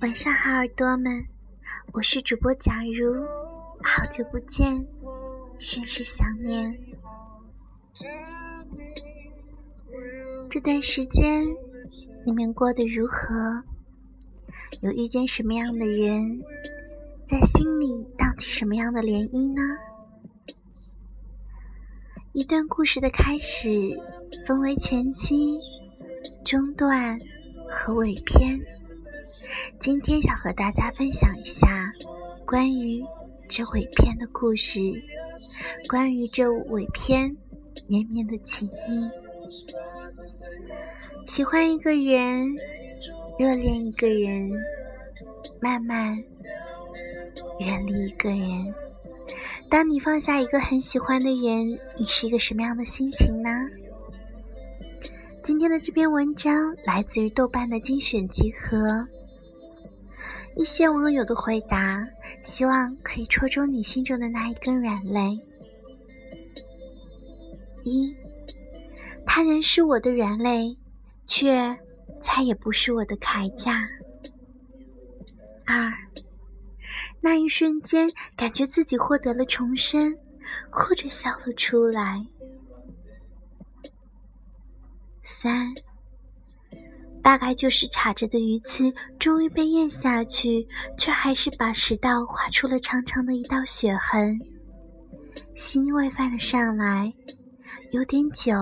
晚上好，耳朵们，我是主播假如，好久不见，甚是想念。这段时间你们过得如何？有遇见什么样的人，在心里荡起什么样的涟漪呢？一段故事的开始分为前期、中段和尾篇。今天想和大家分享一下关于这尾篇的故事，关于这尾篇绵绵的情谊。喜欢一个人，热恋一个人，慢慢远离一个人。当你放下一个很喜欢的人，你是一个什么样的心情呢？今天的这篇文章来自于豆瓣的精选集合。一些网友的回答，希望可以戳中你心中的那一根软肋。一，他仍是我的软肋，却再也不是我的铠甲。二。那一瞬间，感觉自己获得了重生，哭着笑了出来。三，大概就是卡着的鱼刺终于被咽下去，却还是把食道划出了长长的一道血痕，腥味泛了上来，有点久，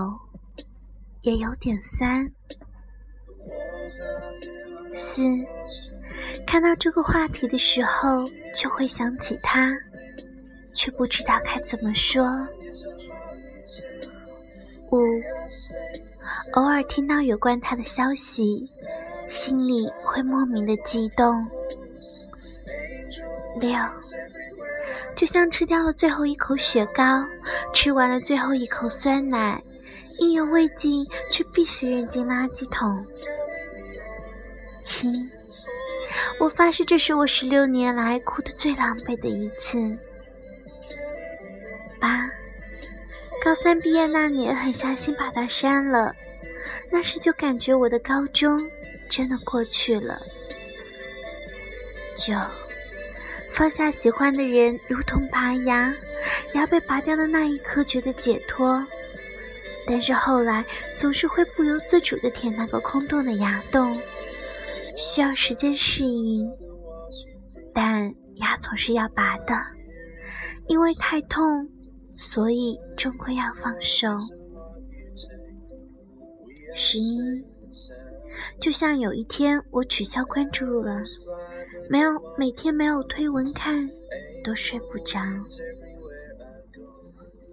也有点酸。四。看到这个话题的时候，就会想起他，却不知道该怎么说。五，偶尔听到有关他的消息，心里会莫名的激动。六，就像吃掉了最后一口雪糕，吃完了最后一口酸奶，意犹未尽，却必须扔进垃圾桶。七。我发誓，这是我十六年来哭得最狼狈的一次。八，高三毕业那年，狠下心把它删了。那时就感觉我的高中真的过去了。九，放下喜欢的人如同拔牙，牙被拔掉的那一刻觉得解脱，但是后来总是会不由自主地舔那个空洞的牙洞。需要时间适应，但牙总是要拔的，因为太痛，所以终归要放手。十一，就像有一天我取消关注了，没有每天没有推文看，都睡不着。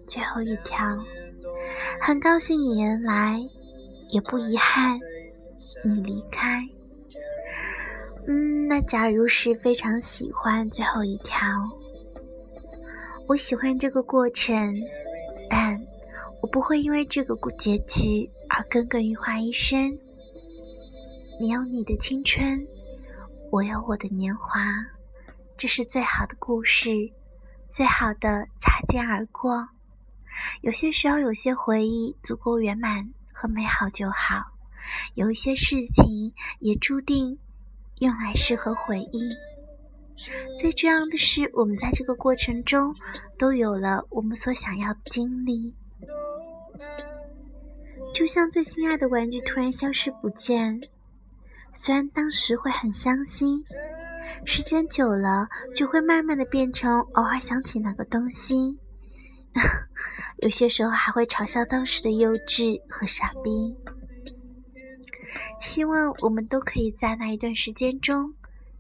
最后一条，很高兴你能来，也不遗憾你离开。嗯，那假如是非常喜欢最后一条，我喜欢这个过程，但我不会因为这个结局而耿耿于怀一生。你有你的青春，我有我的年华，这是最好的故事，最好的擦肩而过。有些时候，有些回忆足够圆满和美好就好，有一些事情也注定。用来适合回忆。最重要的是，我们在这个过程中都有了我们所想要的经历。就像最心爱的玩具突然消失不见，虽然当时会很伤心，时间久了就会慢慢的变成偶尔想起那个东西。有些时候还会嘲笑当时的幼稚和傻逼。希望我们都可以在那一段时间中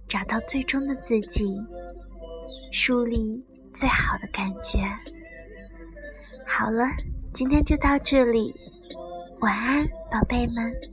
找到最终的自己，树立最好的感觉。好了，今天就到这里，晚安，宝贝们。